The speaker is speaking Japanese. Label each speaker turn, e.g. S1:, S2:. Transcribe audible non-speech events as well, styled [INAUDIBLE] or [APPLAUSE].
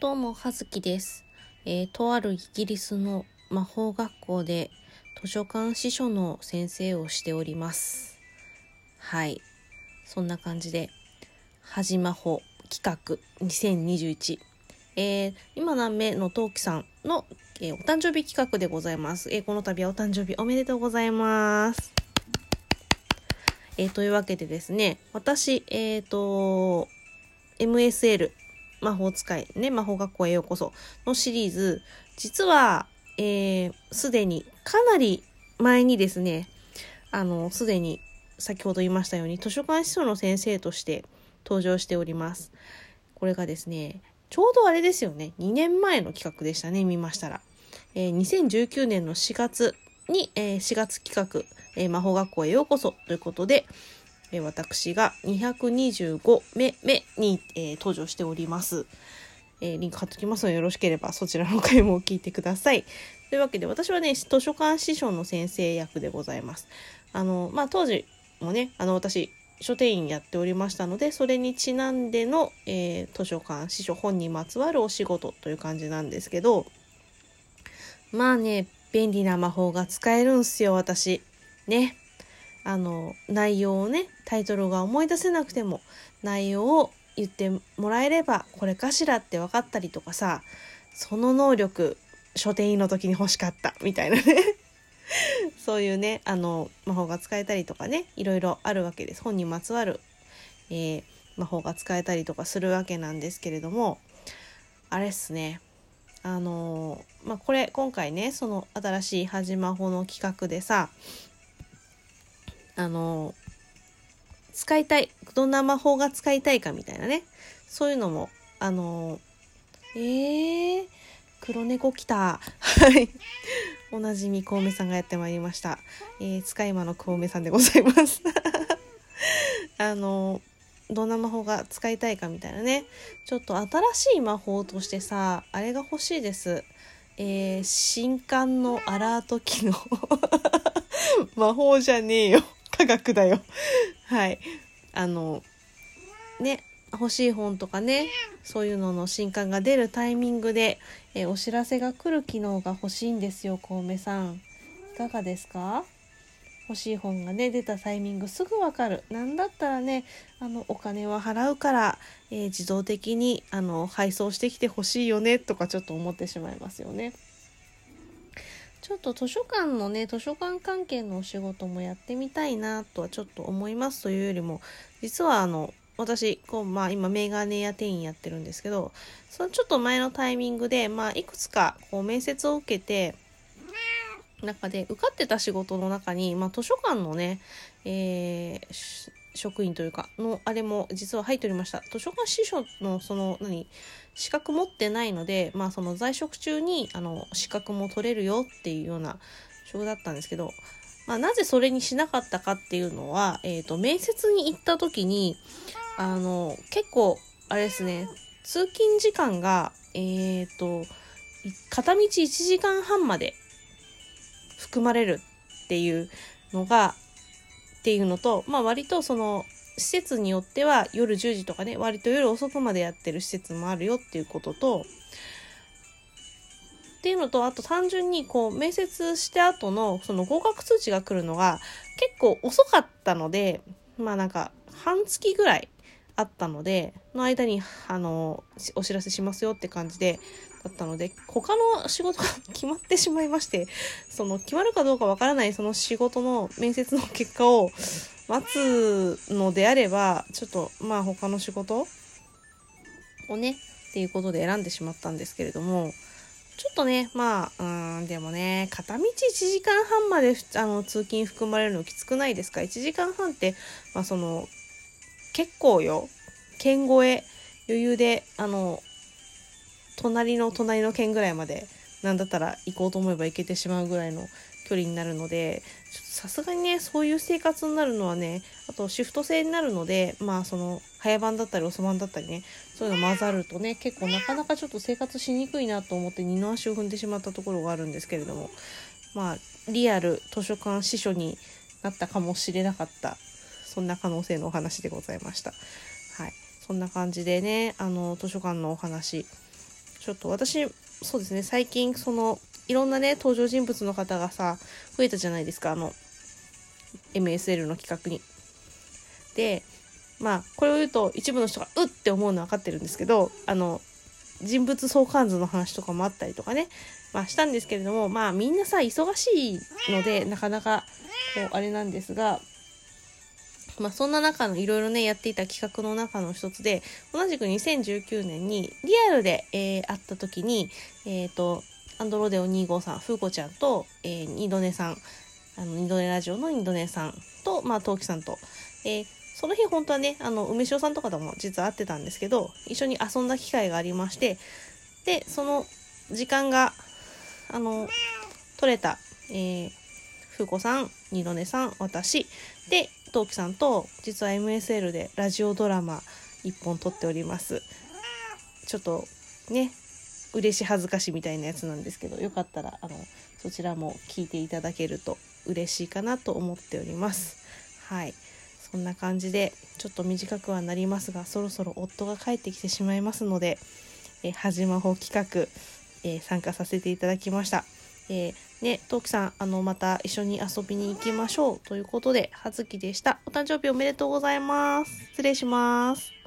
S1: どうも、はずきです。えーとあるイギリスの魔法学校で図書館司書の先生をしております。はい。そんな感じで、はじまほ企画2021。えー今何名のトウキさんの、えーお誕生日企画でございます。えーこの度はお誕生日おめでとうございます。えーというわけでですね、私、えっ、と、MSL 魔法使いね魔法学校へようこそのシリーズ。実はすで、えー既にかなり前にですねあのすでに先ほど言いましたように図書館司書の先生として登場しております。これがですねちょうどあれですよね2年前の企画でしたね見ましたら、えー2019年の4月に、えー4月企画、えー魔法学校へようこそということでえ私が225目目に、えー登場しております。えーリンク貼っときますのでよろしければそちらの回も聞いてください。というわけで私はね図書館司書の先生役でございます。あのまあ当時もねあの私書店員やっておりましたのでそれにちなんでの、えー図書館司書本にまつわるお仕事という感じなんですけどまあね便利な魔法が使えるんすよ私。ね。あの内容をねタイトルが思い出せなくても内容を言ってもらえればこれかしらって分かったりとかさその能力書店員の時に欲しかったみたいなね。[LAUGHS] そういうねあの魔法が使えたりとかねいろいろあるわけです。本にまつわる、えー魔法が使えたりとかするわけなんですけれどもあれっすね。あのまあこれ今回ねその新しい「はじ魔法」の企画でさあの使いたいどんな魔法が使いたいかみたいなね。そういうのもあのえー、黒猫来た。はい。おなじみ小梅さんがやってまいりました、えー、使い魔の小梅さんでございます。[LAUGHS] あのどんな魔法が使いたいかみたいなね。ちょっと新しい魔法としてさあれが欲しいです。えー、新刊のアラート機能 [LAUGHS] 魔法じゃねえよ。科学だよ。はい。あのね欲しい本とかねそういうのの新刊が出るタイミングで、えーお知らせが来る機能が欲しいんですよ小梅さん。いかがですか？欲しい本がね出たタイミングすぐわかる。なんだったらねあのお金は払うから、えー自動的にあの配送してきてほしいよねとかちょっと思ってしまいますよね。ちょっと図書館のね図書館関係のお仕事もやってみたいなとはちょっと思いますというよりも実はあの私こう、まあ、今メガネ屋店員やってるんですけどそのちょっと前のタイミングで、まあ、いくつかこう面接を受けて中で受かってた仕事の中に、まあ、図書館のね、えー職員というかのあれも実は入っておりました。図書館司書のその何資格持ってないので、まあ、その在職中にあの資格も取れるよっていうような職だったんですけど、まあ、なぜそれにしなかったかっていうのは、えー、と面接に行った時にあの結構あれですね通勤時間がえっ、と片道1時間半まで含まれるっていうのがっていうのと、まあ、割とその施設によっては夜10時とかね割と夜遅くまでやってる施設もあるよっていうこととっていうのとあと単純にこう面接して後のその合格通知が来るのが結構遅かったのでまあなんか半月ぐらいあったのでの間にあのお知らせしますよって感じでったので他の仕事が決まってしまいましてその決まるかどうかわからないその仕事の面接の結果を待つのであればちょっとまあ他の仕事をねっていうことで選んでしまったんですけれどもちょっとねまあうんでもね片道1時間半まであの通勤含まれるのきつくないですか？1時間半ってまあその結構よ。県越え余裕であの隣の隣の県ぐらいまでなんだったら行こうと思えば行けてしまうぐらいの距離になるのでさすがにねそういう生活になるのはねあとシフト制になるのでまあその早番だったり遅番だったりねそういうの混ざるとね結構なかなかちょっと生活しにくいなと思って二の足を踏んでしまったところがあるんですけれどもまあリアル図書館司書になったかもしれなかったそんな可能性のお話でございました。はい、そんな感じでねあの図書館のお話ちょっと私、そうですね、最近、その、いろんなね、登場人物の方がさ、増えたじゃないですか、あの、MSL の企画に。で、まあ、これを言うと、一部の人が、うって思うのは分かってるんですけど、あの、人物相関図の話とかもあったりとかね、まあ、したんですけれども、まあ、みんなさ、忙しいので、なかなか、こう、あれなんですが、まあ、そんな中のいろいろね、やっていた企画の中の一つで、同じく2019年にリアルで、えー、会った時に、えっ、ー、と、アンドロデオ2号さん、フーコちゃんと、えー、ニドネさん、あの、ニドネラジオのニドネさんと、まあ、トウキさんと、えー、その日本当はね、あの、梅塩さんとかとも実は会ってたんですけど、一緒に遊んだ機会がありまして、で、その時間が、あの、取れた、えー、ふうこさん、二度寝さん、私、で、トウキさんと、実は MSL でラジオドラマ一本撮っております。ちょっと、ね、嬉し恥ずかしみたいなやつなんですけど、よかったら、あの、そちらも聞いていただけると嬉しいかなと思っております。はい。そんな感じで、ちょっと短くはなりますが、そろそろ夫が帰ってきてしまいますので、え、はじまほ企画、え、参加させていただきました。えー、ね、トウキさん、あの、また一緒に遊びに行きましょう。ということで、はずきでした。お誕生日おめでとうございます。失礼します。